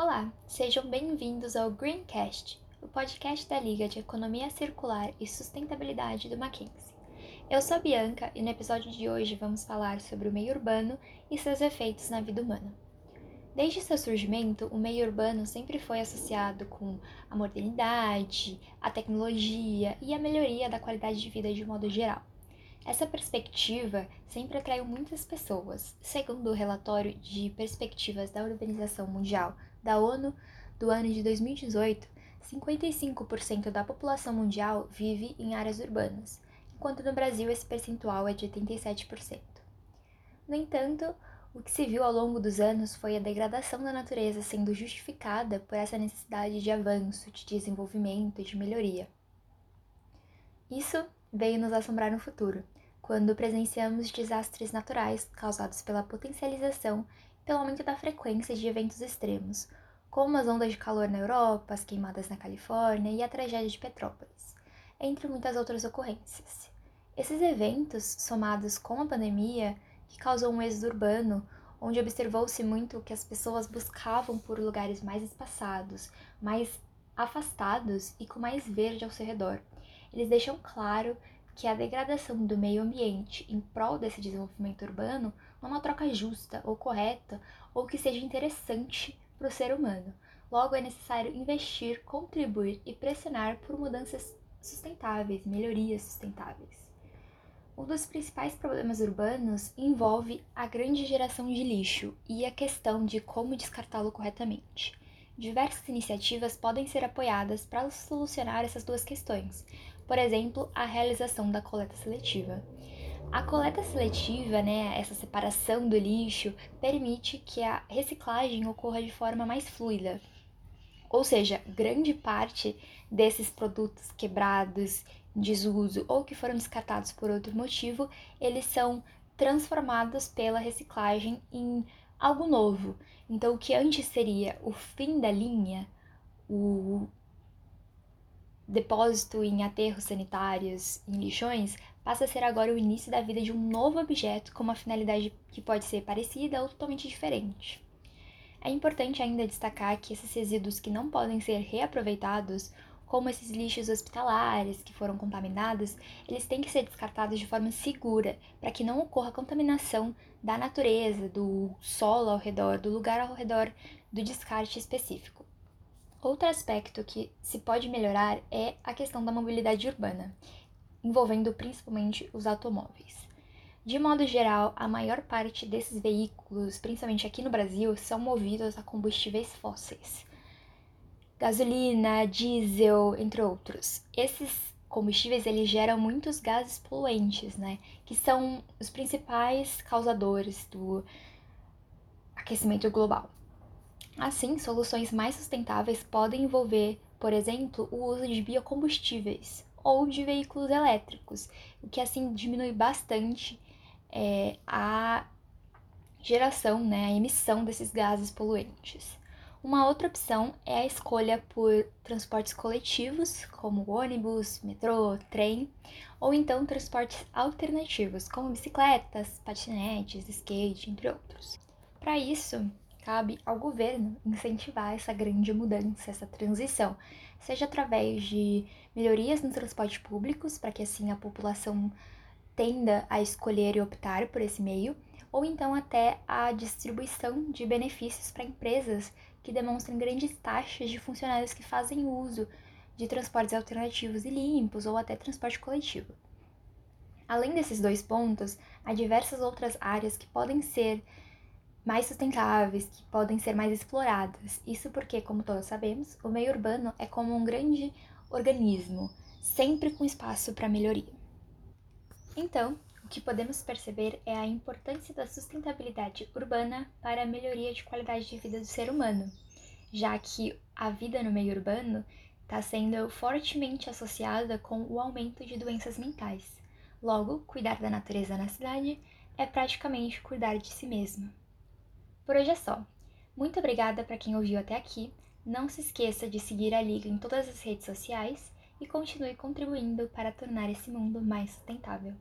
Olá, sejam bem-vindos ao Greencast, o podcast da Liga de Economia Circular e Sustentabilidade do Mackenzie. Eu sou a Bianca e no episódio de hoje vamos falar sobre o meio urbano e seus efeitos na vida humana. Desde seu surgimento, o meio urbano sempre foi associado com a modernidade, a tecnologia e a melhoria da qualidade de vida de modo geral. Essa perspectiva sempre atraiu muitas pessoas, segundo o relatório de perspectivas da urbanização mundial da ONU do ano de 2018, 55% da população mundial vive em áreas urbanas, enquanto no Brasil esse percentual é de 87%. No entanto, o que se viu ao longo dos anos foi a degradação da natureza sendo justificada por essa necessidade de avanço, de desenvolvimento e de melhoria. Isso veio nos assombrar no futuro, quando presenciamos desastres naturais causados pela potencialização pelo aumento da frequência de eventos extremos, como as ondas de calor na Europa, as queimadas na Califórnia e a tragédia de Petrópolis, entre muitas outras ocorrências. Esses eventos, somados com a pandemia, que causou um êxodo urbano, onde observou-se muito que as pessoas buscavam por lugares mais espaçados, mais afastados e com mais verde ao seu redor. Eles deixam claro que a degradação do meio ambiente em prol desse desenvolvimento urbano não é uma troca justa ou correta ou que seja interessante para o ser humano. Logo, é necessário investir, contribuir e pressionar por mudanças sustentáveis, melhorias sustentáveis. Um dos principais problemas urbanos envolve a grande geração de lixo e a questão de como descartá-lo corretamente. Diversas iniciativas podem ser apoiadas para solucionar essas duas questões, por exemplo, a realização da coleta seletiva. A coleta seletiva, né, essa separação do lixo, permite que a reciclagem ocorra de forma mais fluida. Ou seja, grande parte desses produtos quebrados, desuso ou que foram descartados por outro motivo, eles são transformados pela reciclagem em algo novo. Então, o que antes seria o fim da linha, o depósito em aterros sanitários, em lixões, passa a ser agora o início da vida de um novo objeto com uma finalidade que pode ser parecida ou totalmente diferente. É importante ainda destacar que esses resíduos que não podem ser reaproveitados, como esses lixos hospitalares que foram contaminados, eles têm que ser descartados de forma segura, para que não ocorra contaminação da natureza, do solo ao redor, do lugar ao redor do descarte específico. Outro aspecto que se pode melhorar é a questão da mobilidade urbana, envolvendo principalmente os automóveis. De modo geral, a maior parte desses veículos, principalmente aqui no Brasil, são movidos a combustíveis fósseis. Gasolina, diesel, entre outros. Esses combustíveis eles geram muitos gases poluentes, né, que são os principais causadores do aquecimento global. Assim, soluções mais sustentáveis podem envolver, por exemplo, o uso de biocombustíveis ou de veículos elétricos, o que assim diminui bastante é, a geração, né, a emissão desses gases poluentes. Uma outra opção é a escolha por transportes coletivos, como ônibus, metrô, trem, ou então transportes alternativos, como bicicletas, patinetes, skate, entre outros. Para isso, cabe ao governo incentivar essa grande mudança, essa transição, seja através de melhorias nos transportes públicos, para que assim a população tenda a escolher e optar por esse meio, ou então até a distribuição de benefícios para empresas que demonstrem grandes taxas de funcionários que fazem uso de transportes alternativos e limpos ou até transporte coletivo. Além desses dois pontos, há diversas outras áreas que podem ser mais sustentáveis, que podem ser mais exploradas. Isso porque, como todos sabemos, o meio urbano é como um grande organismo, sempre com espaço para melhoria. Então, o que podemos perceber é a importância da sustentabilidade urbana para a melhoria de qualidade de vida do ser humano, já que a vida no meio urbano está sendo fortemente associada com o aumento de doenças mentais. Logo, cuidar da natureza na cidade é praticamente cuidar de si mesmo. Por hoje é só. Muito obrigada para quem ouviu até aqui. Não se esqueça de seguir a Liga em todas as redes sociais e continue contribuindo para tornar esse mundo mais sustentável.